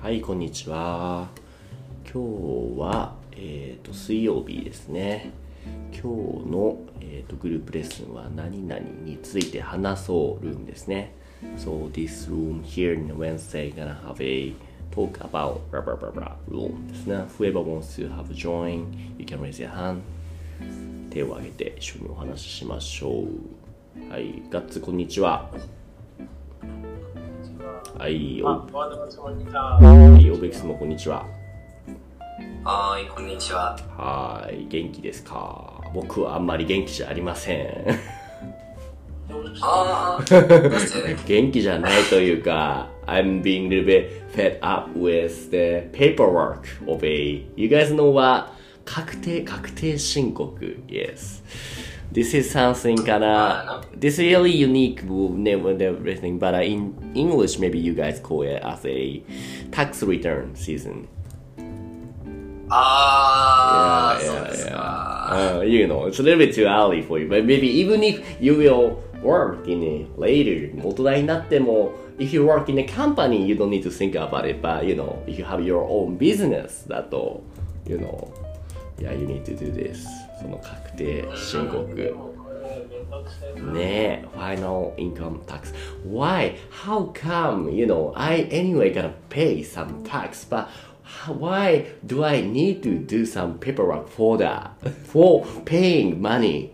はい、こんにちは。今日は、えー、と水曜日ですね。今日の、えー、とグループレッスンは何々について話そうルームですね。So this room here in Wednesday gonna have a talk about blah blah blah blah room ですね。Whoever wants to have a join, you can raise your hand. 手を挙げて一緒にお話ししましょう。はい、ガッツこんにちは。はい、あ、おは。はい、オベックスもこんにちは。はーい、こんにちは。はーい、元気ですか？僕はあんまり元気じゃありません。あ 元気じゃないというか、I'm being a little bit fed up with the paperwork of a, you guys know what? 確定、確定申告。Yes. This is something kind of, this is really unique name and everything, but in English maybe you guys call it as a tax return season. あー、 Yeah, そう yeah, です yeah. か。 Uh, you know, it's a little bit too early for you, but maybe even if you will work in it later, 大人になっても if you work in a company, you don't need to think about it, but you know, if you have your own business だと、you know, yeah, you need to do this. その確定申告。ねえ final income tax why how come you know I anyway gonna pay some tax but why do I need to do some paperwork for that for paying money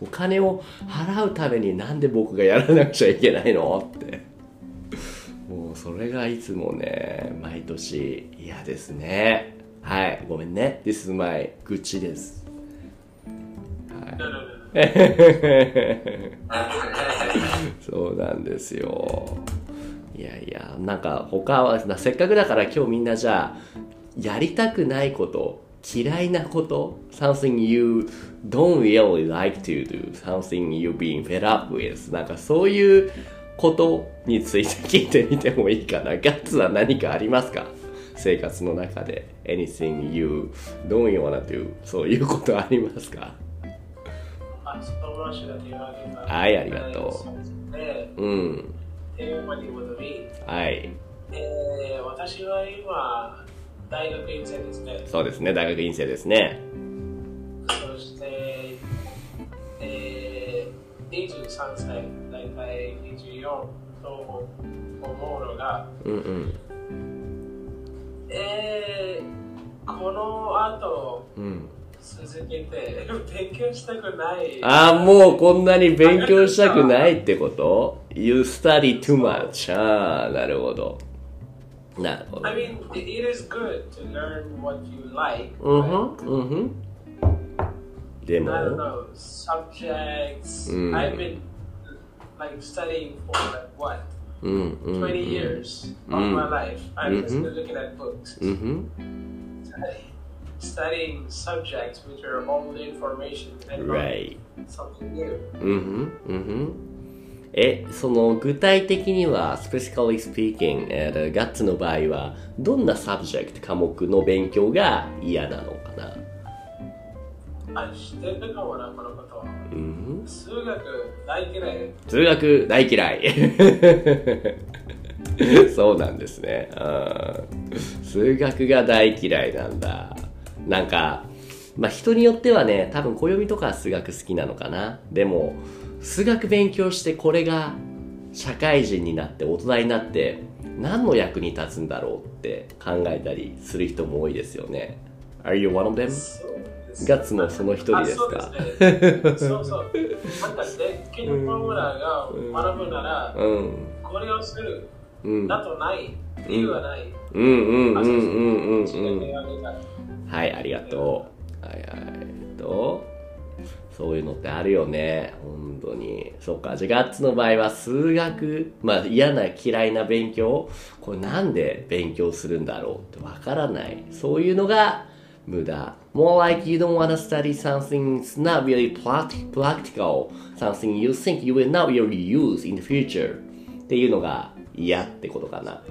お金を払うためになんで僕がやらなくちゃいけないのってもうそれがいつもね毎年嫌ですねはいごめんね This is my 愚痴です そうなんですよ。いやいや、なんか他は、せっかくだから今日みんなじゃあ、やりたくないこと、嫌いなこと、something you don't really like to do, something you being fed up with, なんかそういうことについて聞いてみてもいいかな。ガッツは何かありますか？生活の中で。anything you don't wanna do, そういうことありますか？はいありがとう。で、うん。テーマに戻り、はい。えー、私は今、大学院生ですね。そうですね、大学院生ですね。そして、えー、23歳、大体24と思うのが、うんうん。えー、この後、うん、続けて勉強したくない。ああ、もうこんなに勉強したくないってこと ?You study too much. ああ、なるほど。なるほど。I mean, it is good to learn what you like. うんふん、うんふん。で I don't も、know, subjects. Mm. I've been like studying for like what? うんうん。20 years of Mm. my life. I'm just Mhm. looking at books. Studying subjects which are old information and Right. something new. うんふん、うんふん。え、その具体的には、specifically speaking, えーガッツの場合は、どんな subject 科目の勉強が嫌なのかなあ、知ってるかもな、このこと。うん数学大嫌い。数学大嫌いそうなんですね数学が大嫌いなんだなんかまあ人によってはね多分暦とかは数学好きなのかなでも数学勉強してこれが社会人になって大人になって何の役に立つんだろうって考えたりする人も多いですよね Are you one of them? ガッツもその一人ですか？あそう。そう。なんか、電気のフォームラが学ぶなら、うんこれをする。うんだとない。理由はない。うんうんうんうんうんうんはい、ありがとう。はいはい。えっと、そういうのってあるよね。本当に。そっか。じゃ、ガッツの場合は、数学、まあ、嫌な、嫌いな勉強これなんで勉強するんだろうってわからない。そういうのが、無駄。more like you don't wanna study something it's not really practical, something you think you will not really use in the future. っていうのが嫌ってことかな。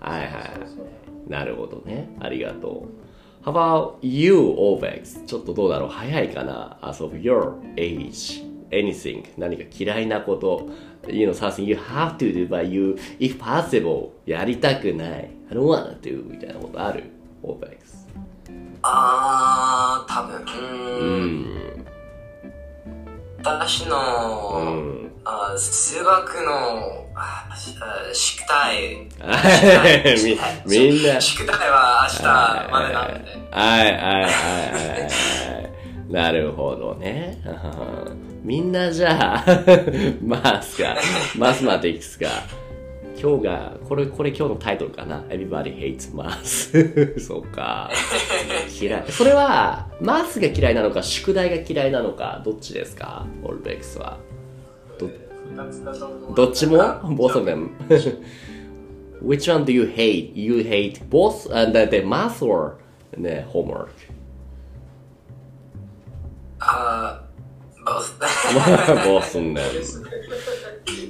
はいはい。なるほどね。ありがとう。How about you, Ovex? ちょっとどうだろう早いかな ?As of your age. anything 何か嫌いなこと you know something you have to do but you if possible やりたくない I don't wanna do みたいなことある OPEX あー、多分うん。ん私の、うんあ数学の宿題。みみんな。宿題は明日までなので。はいはいはいなるほどね。みんなじゃあマスか。マスマティクスか。今日がこれこれ今日のタイトルかな。Everybody hates math そうか。嫌い。それはマスが嫌いなのか宿題が嫌いなのかどっちですか？オルベックスはどっちも Both of them Which one do you hate? You hate both and the math or the homework? あー、both. ボースンね。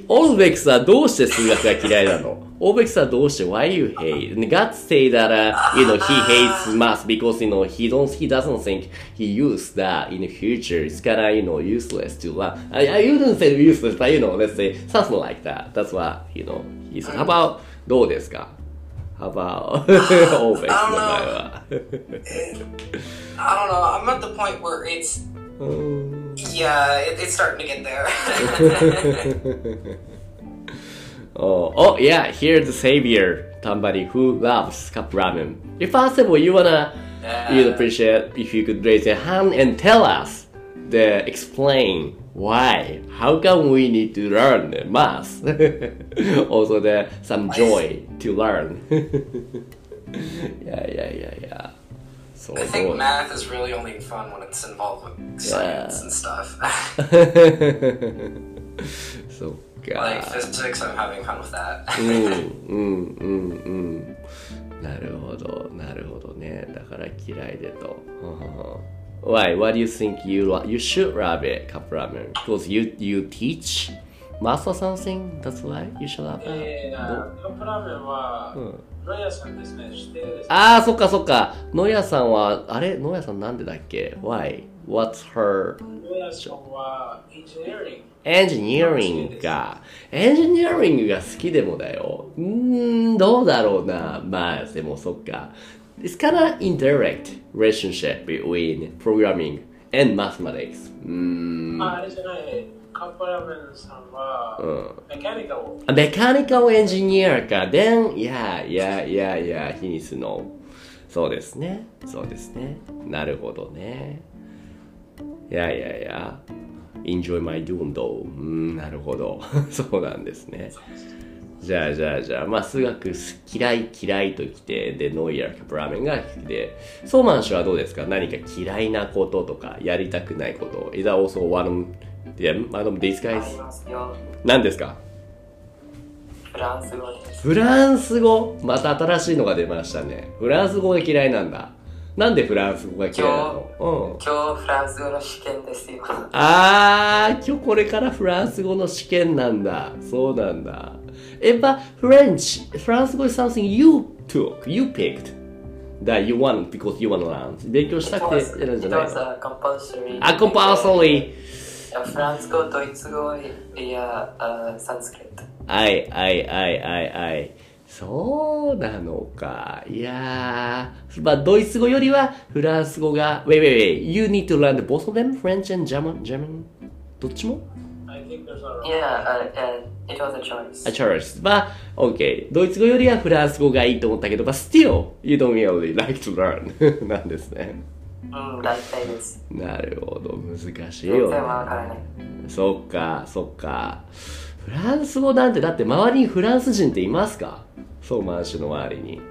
オルベックスはどうして数学が嫌いなの オルベックスはどうして Why you hate? God say that uh, you know he hates math because you know he don't he doesn't think he use that in the future. It's kinda you know useless to learn. I, I you didn't say useless, but you know let's say something like that. That's what you know he said. How about どうですか How about オルベックスの場合は I don't know. I'm at the point where it's. Yeah, it, it's starting to get there. Oh, oh yeah, here's the savior, somebody who loves cup ramen. If possible, you wanna, uh, you'd appreciate if you could raise your hand and tell us, the explain why, how come we need to learn math. also, there some joy to learn. yeah, yeah, yeah, yeah. So, I think math is really only fun when it's involved with science and stuff. そっ like か。physics, I'm having fun with that. うんうんうんうんなるほどなるほどねだから嫌いでと Why? Why do you think you lo- you should love it, cup ramen? Because you you teach math or something? That's why you should love え it? ー、カップラーメンは、うんロイヤさんですね、知ってるですね。ああそっかそっか野谷さんはあれ野谷さんなんでだっけ Why? What's her ロイヤさんは、エンジニアリング。エンジニアリングが、エンジニアリングが好きでもだよ。うーん、どうだろうな。まあ、でもそっか。It's kind of indirect relationship between programming and mathematics. うーん。あ、あれじゃない、カップラーメンさんは、メカニカル。メカニカルエンジニアか。Then, yeah, yeah, yeah, yeah, he needs to know. そうですね。そうですね。なるほどね。いやいやいや。Enjoy my doom though. うん、なるほど。そうなんですね。じゃあじゃあじゃあ、まあ数学嫌い嫌いときて、で、ノイヤーカップラーメンが好きで、ソーマン氏はどうですか？何か嫌いなこととか、やりたくないこと。Is that also one of them? One of these guys? 何ですか？フランス語。フランス語？また新しいのが出ましたね。フランス語が嫌いなんだ。なんでフランス語が嫌いなの？うん。今日フランス語の試験ですよ。あー、今日これからフランス語の試験なんだ。そうなんだ。え、but French, フランス語 is something you took, you picked, that you want because you want to learn. 勉強したくてやるんじゃない？a compulsory. あ、compulsory. フランス語、ドイツ語、いや、あサンスクリット。はい、はい、はい、はい、はい。そうなのか。いやー。まあ、ドイツ語よりはフランス語が、wait, wait, wait. You need to learn the both of them? French and German? German? どっちも I think there's a Yeah, uh, uh, it was a choice. a choice. まあ、OK。ドイツ語よりはフランス語がいいと思ったけど、but still, you don't really like to learn. なんですね。うん、大体です。なるほど。難しい全よ、ね。然わからない。そっか、そっか。フランス語なんて、だって周りにフランス人っていますか？そう、マンシュの周りに。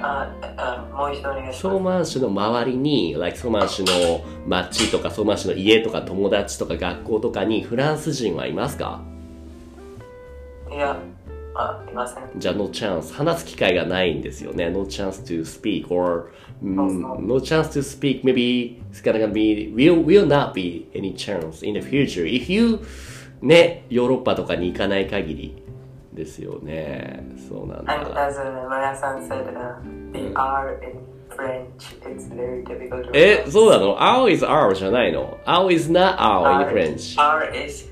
あ、あもう一度お願いしソーまマンシュの周りに、like ソーマンシュの町とか、ソーマンシュの家とか、友達とか、学校とかにフランス人はいますか？す。いや、あ、いません。じゃあ、no chance。話す機会がないんですよね。no chance to speak or、mm, no chance to speak. Maybe it's gonna be, will, will not be any chance in the future. If you, ね、ヨーロッパとかに行かない限りですよね。そうなん And だ。as uh, Maya-san said, uh, we are in French, it's very difficult to え.そうなの青 is R じゃないの青 is not R in French. R is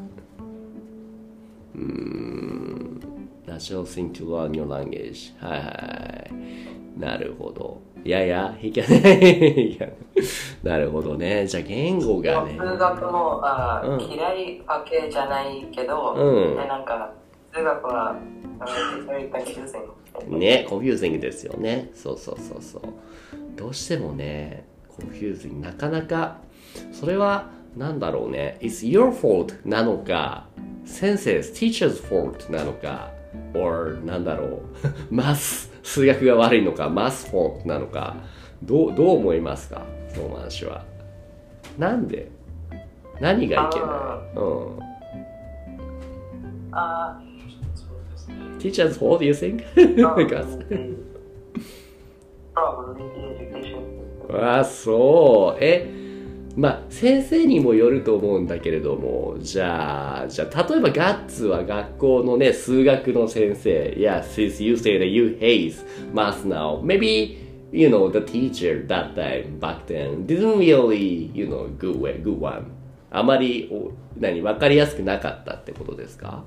ん。Natural thing to learn your language. はいはい。なるほど。いやいや、いけない。い やなるほどね。じゃあ言語がね。数学もあ、うん嫌いわけじゃないけど、うんねなんか数学は.ね、 confusing ですよね。そうそうそうそう。どうしてもね、 confusing、なかなか、それは、なんだろうね。It's your fault なのか、先生、teacher's fault なのか、or なんだろう。math、数学が悪いのか、 math fault なのか、どう、どう思いますか？その話は。なんで？何がいけない？あうん。あ teacher's fault, I think フ。ああ、そう。え、まあ先生にもよると思うんだけれどもじゃあじゃあ例えばガッツは学校のね数学の先生 Yeah since you say that you hate math now maybe you know the teacher that time back then didn't really you know good way good one あまりお何分かりやすくなかったってことですか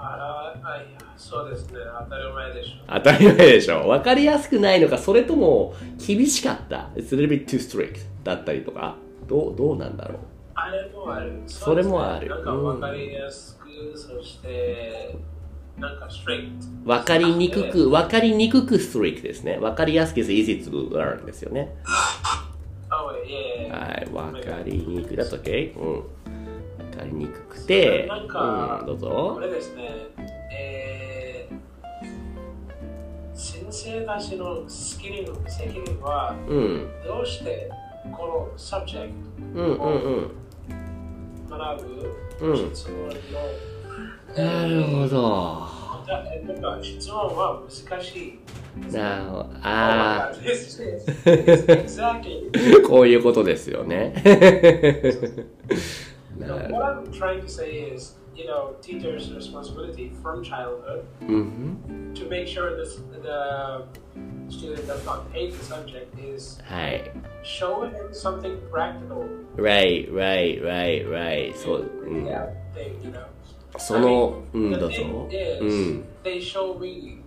あら、あいや、そうですね。当たり前でしょう。当たり前でしょ分かりやすくないのかそれとも厳しかった It's a little bit too strict だったりとかどうどうなんだろうあれもある。それもあるなんかわかりやすく、そして、なんかストレート。分かりにくく、分かりにくくストリークですね。分かりやすく is easy to learn ですよね。Oh, yeah, yeah, yeah. はい、分かりにくい。だと OK? うん。分かりにくくて、なんかうん、どうこぞ。れですね、えー、先生たちの責任責任は、うん。どうしてうんうん、なるほど。なんか質。なるほど。ああ。こういうことですよね。so, what I'm you know, teachers' responsibility from childhood うん。 to make sure this, the student does not hate the subject is はい。 show him something practical. right, right, right, right. そう、うん。 Yeah, thing, you know. その、う I ん、 mean, どう the ぞ thing。う is, ん。 they show me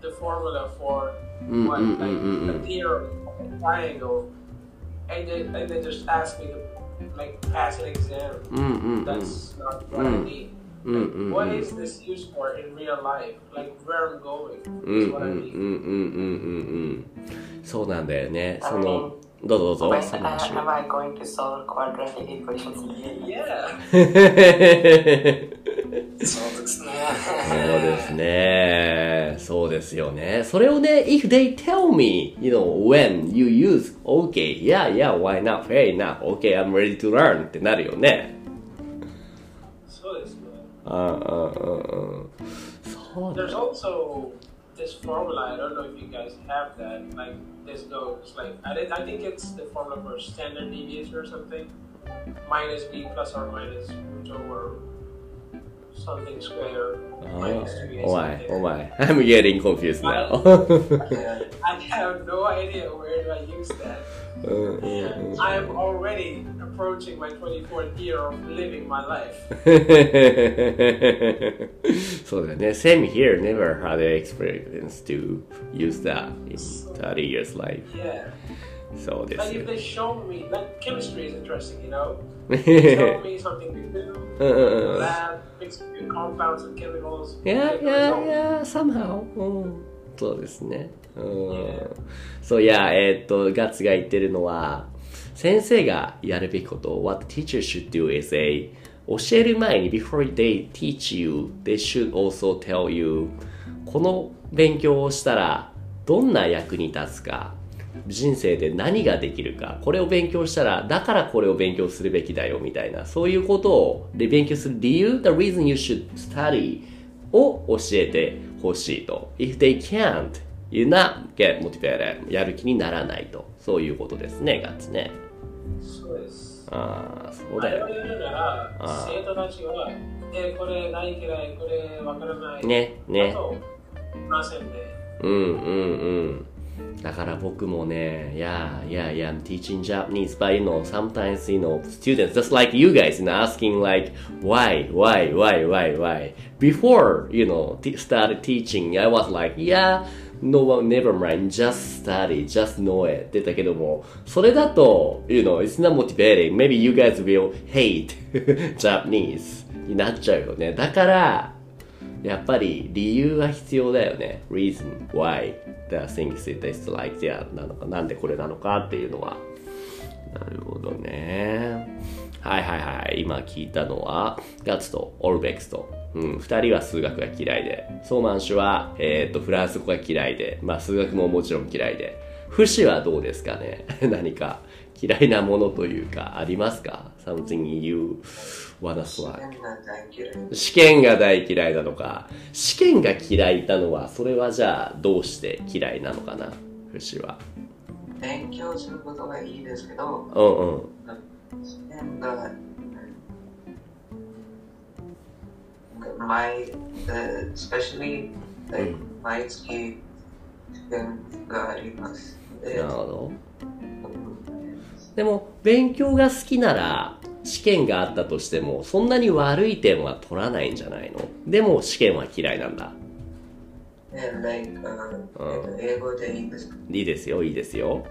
the formula for Mm, what, mm, like, mm, mm, the mm. theorem of a triangle, and then and then just ask me to like pass an exam. うんうんうん。That's not what I Mm. need. Like, うん。what is this used for in real life? Like where I'm going うん is うん what I need. そうなんだよねそあののどうぞどうぞ uh, の話 am I going to solve quadratic equations? Yeah. そうですね。そうですねですよねそれをね if they tell me you know when you use okay yeah yeah why not fair enough okay I'm ready to learn ってなるよね そうですね。うんうんうんうんそうだ There's also this formula. I don't know if you guys have that. Like this goes like I, did, I think it's the formula for standard deviation or something. Minus b plus or minus root over something square. あ minus 2a お前 something. お前 I'm getting confused now I have no idea where do I use that. うんうんうん I am already approaching my 24th year of living my life. そうだよね。Same here, never had the experience to use that in 30 years life. Yeah. そうで Like す if よ。 they show me, like chemistry is interesting, you know. Tell me something do. Uh, uh, uh. Lab, mix compounds and chemicals. yeah, yeah, yeah, somehow. うんそうですね。うん。そう、いや、えーっと、ガッツが言ってるのは、先生がやるべきこと、what teacher should do is a 教える前に before they teach you, they should also tell you この勉強をしたらどんな役に立つか人生で何ができるか、これを勉強したら、だからこれを勉強するべきだよみたいな、そういうことをで勉強する理由、the reason you should study を教えてほしいと。If they can't, you not get motivated. やる気にならないと。そういうことですね、ガッツね。そうです。ああ、そうだよ。やるならあ、生徒たちは、え、これ大嫌い、これわからない。ね、ね。あとませんね。うんうんうん。だから僕もね、yeah, yeah, yeah, I'm teaching Japanese, but you know, sometimes, you know, students, just like you guys, you know, asking like, why, why, why, why, why? Before, you know, t- started teaching, I was like, yeah, no, never mind, just study, just know it. って言ったけども、それだと、you know, it's not motivating. Maybe you guys will hate Japanese になっちゃうよね。だから、やっぱり理由が必要だよね。reason why the things it is like that なのか、なんでこれなのかっていうのは。なるほどね。はいはいはい。今聞いたのは、ガッツとオルベックスと。うん、二人は数学が嫌いで、ソーマン氏は、えっ、と、フランス語が嫌いで、まあ数学ももちろん嫌いで、フシはどうですかね 何か嫌いなものというか、ありますか ?something you 嫌い。試験が大嫌いなのか。試験が嫌いなのはそれはじゃあどうして嫌いなのかな？フシは。勉強することがいいですけど、うんうん。試験が、毎、uh, especially, like, 毎月試験があります。でなるほど。でも勉強が好きなら試験があったとしてもそんなに悪い点は取らないんじゃないの？でも試験は嫌いなんだ。いいですよいいですよ。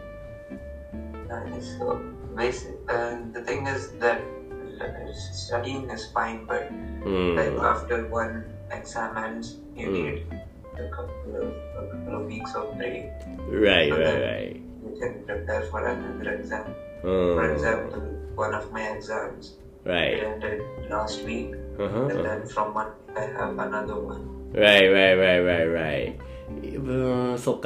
Right. you can prepare for another exam. For example, one of my exams right. ended last week, uh-huh. and then from Monday I have another one. Right, right, right, right, right. Uh, so,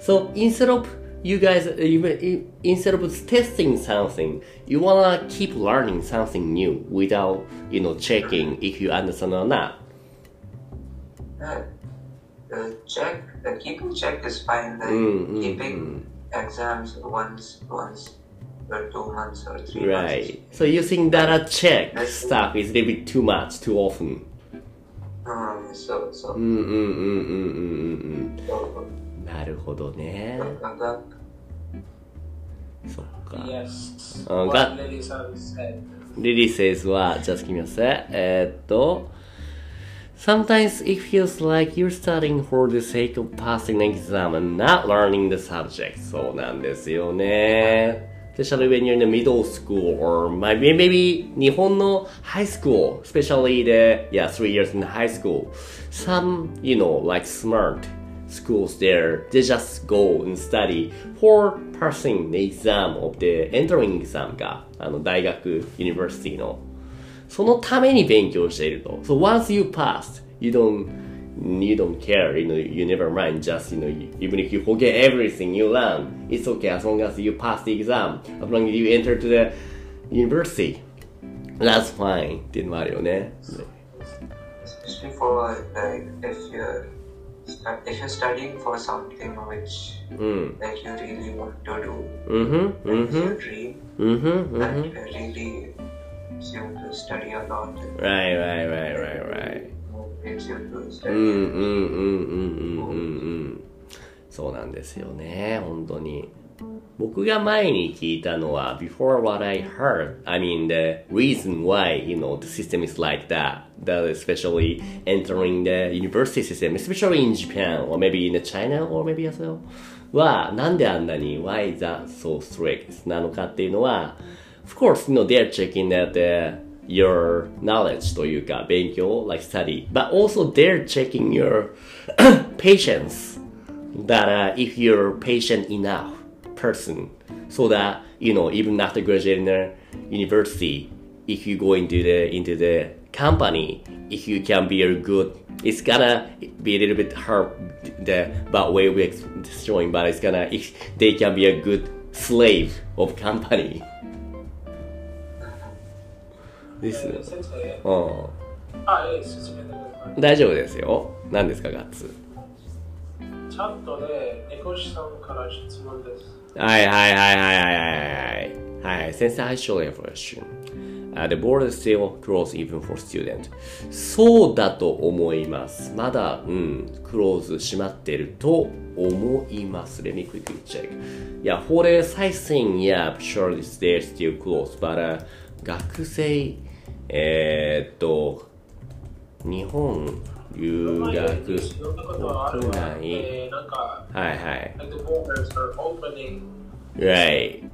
so, instead of you guys uh, uh, instead of testing something you wanna keep learning something new without you know checking if you understand or not uh, check the keeping check is fine mm, mm, keeping mm. Exams once, once or two months or three months. Right. So you think that a check stuff is a little bit too much, too often. Um, so, so, うんうんうんうんうんうんう so ん。なるほどね。uh, そっか。Yes. Uh, said. リリー says は、just give me a sec. えーっと、Sometimes it feels like you're studying for the sake of passing an exam and not learning the subject. そうなんですよね。Especially when you're in the middle school or maybe, maybe 日本の high school, especially the, yeah, three years in high school. Some, you know, like smart schools there, they just go and study for passing the exam of the entering exam が、あの、大学、university の。 そのために勉強していると。So once you passed, you don't, you don't care, you know, you never mind, just, you know, even if you forget everything you learn, it's okay as long as you pass the exam, as long as you enter to the university. That's fine っていうのもあるよね。 especially for like if you're stu- if you're studying for something which うん。 like you really want to do, うんふん、うん like ふ your ん、 dream, うんふん、うんふ and ん。 you really makes you to study a lot. Right, right, right, right, right. Motivates you to うん study. うんうんうんうんうんうんそうなんですよね本当に僕が前に聞いたのは before what I heard I mean the reason why you know the system is like that that especially entering the university system especially in Japan or maybe in China or maybe as well はなんであんなに why is that so strict なのかっていうのは of course you know they're checking that uh, your knowledge というか勉強 like study but also they're checking your patience that uh, if you're patient enough person so that you know even after graduating the university if you go into the into the company if you can be a good it's gonna be a little bit hard the bad way we're destroying but it's gonna if they can be a good slave of company ですよ。うん。大丈夫ですよ。何ですか、ガッツ。チャットで、猫師さんから質問です。はいはいはいはいはいはい。はい、sensational information. Uh, the border is still closed even for student. そうだと思います。まだ、うん、クローズ閉まってると思います。Let me quickly check. Yeah, for the sizing, yeah, sure it's there still closed, but、uh, 学生えー、っと日本留学国内えーなんか、はいはい Right.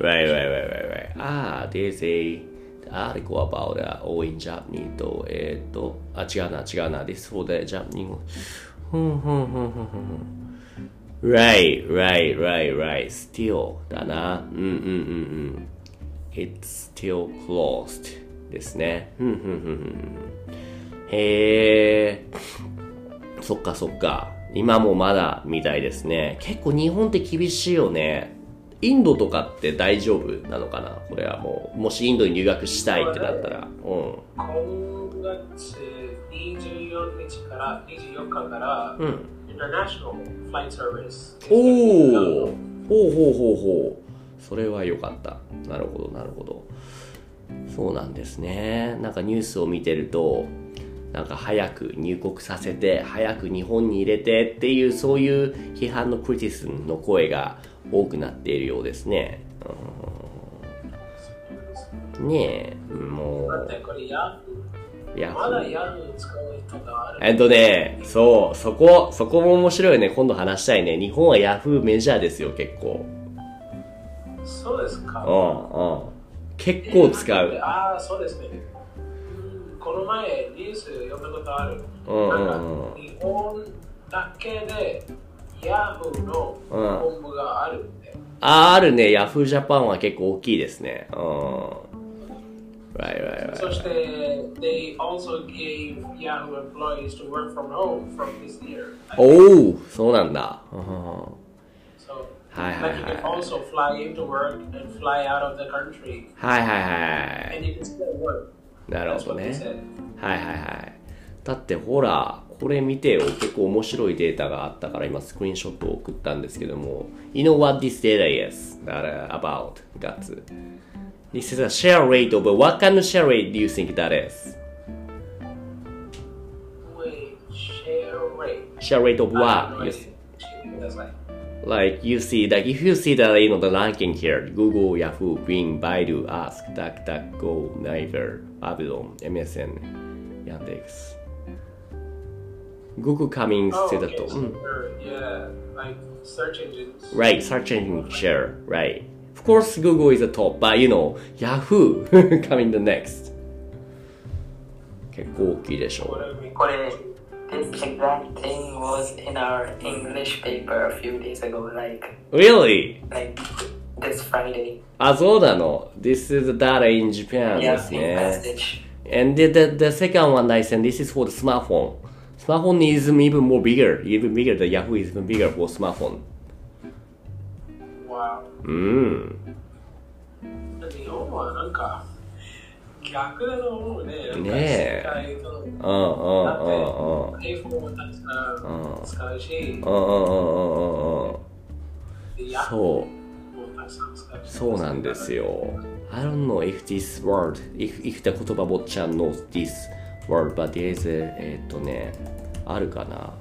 Right, right, right, right, right. Ah, there's a article about uh, all in Japanese と、えーっと、あ、違うな、違うな。This for the Japanese. ふんふんふんふんふん Right, right, right, right. Still だな。うんうんうんうん。It's still closed ですね。ふんふんふんふん。へえ。そっかそっか。今もまだみたいですね。結構日本って厳しいよね。インドとかって大丈夫なのかな？これはもう、もしインドに留学したいってなったら。うん。今月24日から24日から、うん。International Flight Service おおほうほうほうほう。それは良かった。なるほど、なるほど。そうなんですね。なんかニュースを見てると、なんか早く入国させて、早く日本に入れてっていう、そういう批判のクリティスムの声が多くなっているようですね。うんねえ、もう。まだヤフー使う人がある。えっとね、そう、そこ、そこも面白いね。今度話したいね。日本はヤフーメジャーですよ、結構。そうですか。うん、うん。結構使う。ああ、そうですね。うんこの前、ニュース読んだことある。うんうんうん日本だけでヤフーの本部があるんで。あ、あるね。ヤフージャパンは結構大きいですね。うん。Right, right, そ right. して、they also gave Yahoo employees to work from home from this year. おお、そうなんだ。うん So, はいはい like you はい can also fly into work and fly out of the country はいはいは and you can still work. い。なるほどね。はいはいはい。だってほら、これ見てよ。結構面白いデータがあったから今スクリーンショットを送ったんですけども。You know what this data is that, uh, about, guts? This is a share rate of, what kind of share rate do you think that is? Wait, share rate. Share rate of what? Yes. That's like, Like you see, like if you see that you know the ranking here, Google, Yahoo, Bing, Baidu, Ask, DuckDuckGo, Naver, Babylon, MSN, Yandex. Google coming oh, to the okay, top. so Mm. they're- yeah, like search engines. Right, search engine share, right. Of course, Google is the top, but you know, Yahoo coming the next. 結構大きいでしょ Whatever we これ This exact thing was in our English paper a few days ago, like Really? like this Friday. あ、そうなの This is the data in Japan で Yeah, す big ね。 message. And the, the, the second one I sent, this is for the smartphone. Smartphone is even more bigger, even bigger. The Yahoo is even bigger for smartphone. Wow. うん。日本はなんか 逆だと思うね。ねえうんうんうんうん。だって iPhone もたくさん使うし、うんうんうんうんうん。そう。そうなんですよ。I don't know if this word, if, if the 言葉坊ちゃん knows this word, but there is a, えーっとね、あるかな。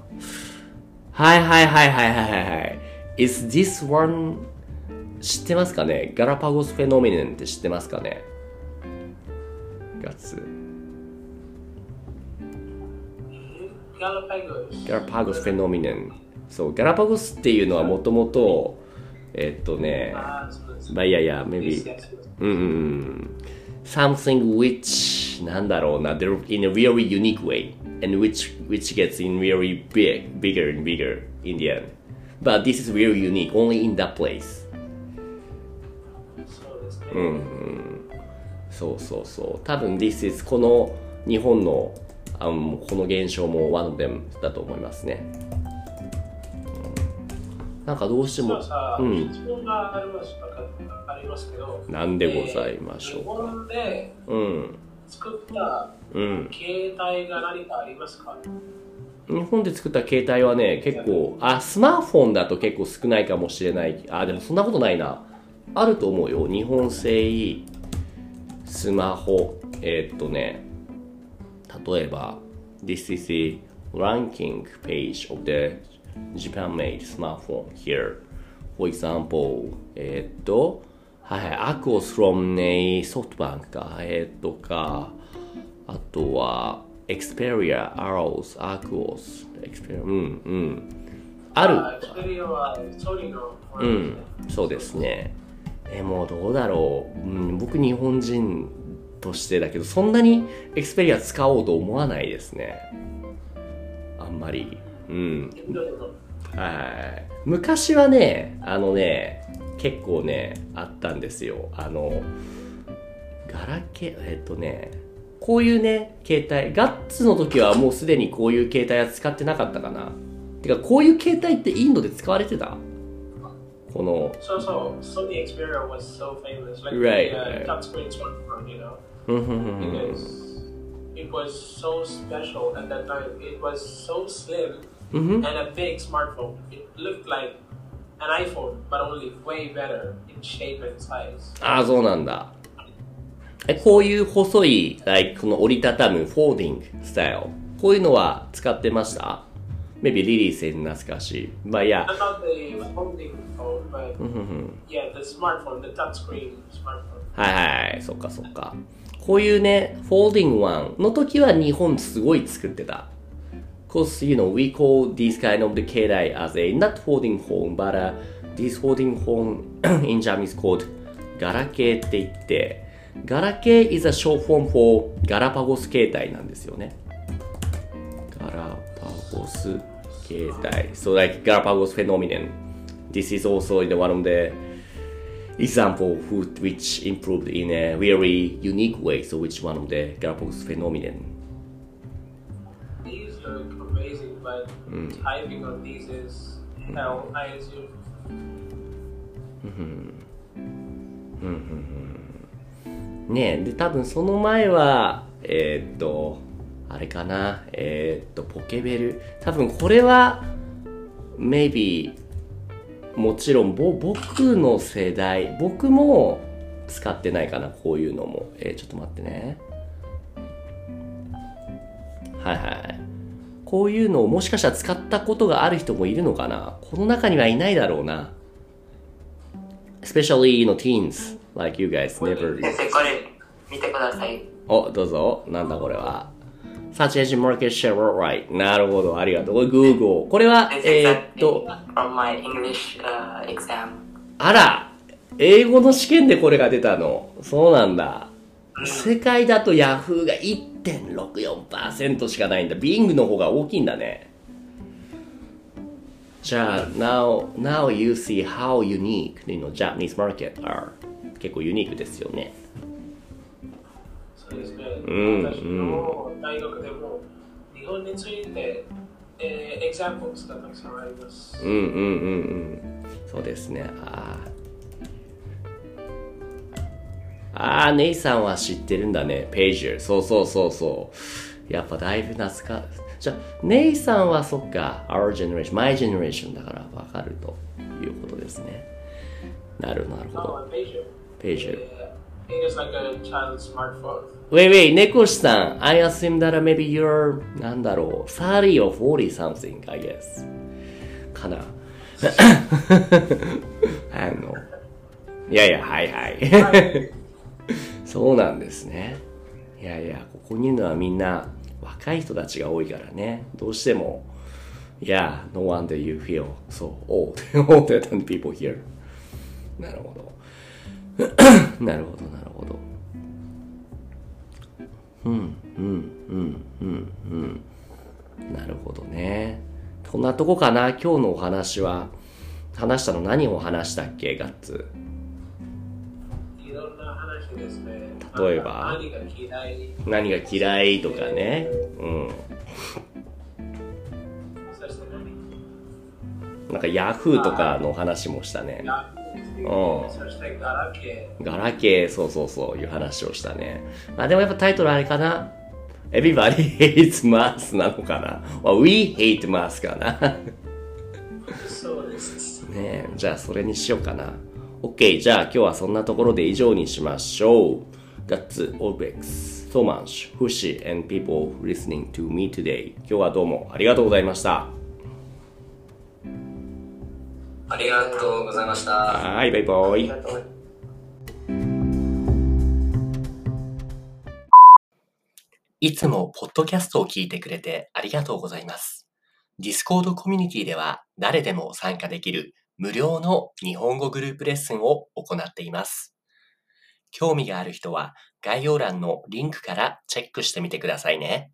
はいはいはいはいはいはいはい。Is this one 知ってますかね？ガラパゴスフェノメノンって知ってますかね？ガツ。ガラパゴス。ガラパゴスフェノメノン。そう、ガラパゴスっていうのはもともと、えーっとね。まあいやいや、maybe うんうんうん。something which なんだろうな they're in a really unique way and which which gets in really big bigger and bigger in the end but this is really unique only in that place うんそうそうそう。多分 This is この日本のあのこの現象も one of them だと思いますね、うんなんかどうしてもうん。質問がありますありますけど、なんでございましょ日うか、本でうん。作ったうん。携帯が何かありますか？日本で作った携帯はね結構あスマートフォンだと結構少ないかもしれない。あでもそんなことないな。あると思うよ。日本製スマホえーっとね例えば This is the ranking page of the Japan-made smartphone here for example えーっとはいはい Aquos from ね SoftBank かえーっとかあとは Xperia、Arrows、Aquos、Xperia、うんうん。ある。うんそうですね。え、もうどうだろう。うん、僕日本人としてだけど、そんなに Xperia 使おうと思わないですね。あんまり。うん。はい。昔はね、あのね、結構ね、あったんですよ。あの、ガラケー、えっとね、こういうね、携帯、ガッツの時はもうすでにこういう携帯は使ってなかったかな。てか、こういう携帯ってインドで使われてた？この、そうそう、ソニーエクスペリア was so famous. Like Right, the uh, right. touchscreen smartphone, you know? Because it was so special at that time. It was so slim うんふん and a big smartphone. It looked like an iPhone, but only way better in shape and size. ああ、そうなんだ。え、こういう細い、like, この折りたたむ、 folding style。こういうのは使ってました ?maybe リリー先懐かしい。まあ、いや。Not the folding phone, but yeah, the smartphone, the touchscreen smartphone. はいはい、そっかそっか。こういうね、 folding one の時は日本すごい作ってた。Cause, you know, we call this kind of the 携帯 as a not folding phone, but、uh, this folding phone in Japanese called ガラケーって言って、ガラケー is a short form for ガラパゴス携帯なんですよね。ガラパゴス携帯。So like Galapagos phenomenon. This is also the one of the example who, which improved in a very unique way. So which one of the Galapagos phenomenon? These look amazing, but typing on these is hell, I assume. ねえ、で、多分その前は、えーっと、あれかな、えーっと、ポケベル。多分これは、maybe、もちろんぼ僕の世代、僕も使ってないかな、こういうのも。えーちょっと待ってね。はいはい。こういうのをもしかしたら使ったことがある人もいるのかな？この中にはいないだろうな。especially, you know, teens like you guys never 先生、これ見てください。お、どうぞ。なんだこれは。Such as market share right. なるほど。ありがとう。これ Google。これは、えーっと、from my English、uh, exam. あら英語の試験でこれが出たの。そうなんだ。世界だと Yahoo が1.64%しかないんだ。Bing の方が大きいんだね。じゃあ、now, now you see how unique, know, Japanese market are. 結構ユニークですよね。そうですね。うん私の大学でも日本について、えー、エグザンプルがたくさんあります。うんうんうんうん。そうですね。ああ。ああ、ネイさんは知ってるんだね。ページャー。そうそうそうそう。やっぱだいぶ懐かじゃあ、ネイさんはそっか、our generation、my generation だからわかるということですね。なるなるほ Oh, ど。pager. ページャー。Yeah. It is like a child's smartphone. Wait, wait, 猫しさん。I assume that maybe you're, なんだろう、30 or 40 something, I guess. かな。あの、いやいや、はいはい。そうなんですね。いやいや、ここにいるのはみんな若い人たちが多いからね。どうしても、Yeah, no wonder you feel so old, older than people here. なるほど。なるほど、な。うんうんうんうんうんなるほどね。こんなとこかな？今日のお話は。話したの何を話したっけ？ガッツ。いろんな話ですね。例えば？何が嫌い？何が嫌いとかね。うん。なんかヤフーとかの話もしたね。ヤうんガラケガラケー、そうそうそう、いう話をしたね。まあでもやっぱタイトルあれかな ?Everybody hates math なのかな、まあ、?We hate math かなー。そうです。ねえ、じゃあそれにしようかな。OK、じゃあ今日はそんなところで以上にしましょう。That's all breaks. So much, Fushi and people listening to me today. 今日はどうもありがとうございました。ありがとうございました。はい、バイバイいつもポッドキャストを聞いてくれてありがとうございます。Discord コミュニティでは誰でも参加できる無料の日本語グループレッスンを行っています。興味がある人は概要欄のリンクからチェックしてみてくださいね。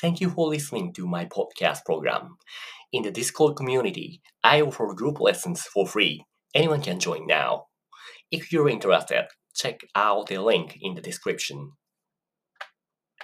Thank you for listening to my podcast program. In the Discord community, I offer group lessons for free. Anyone can join now. If you're interested, check out the link in the description.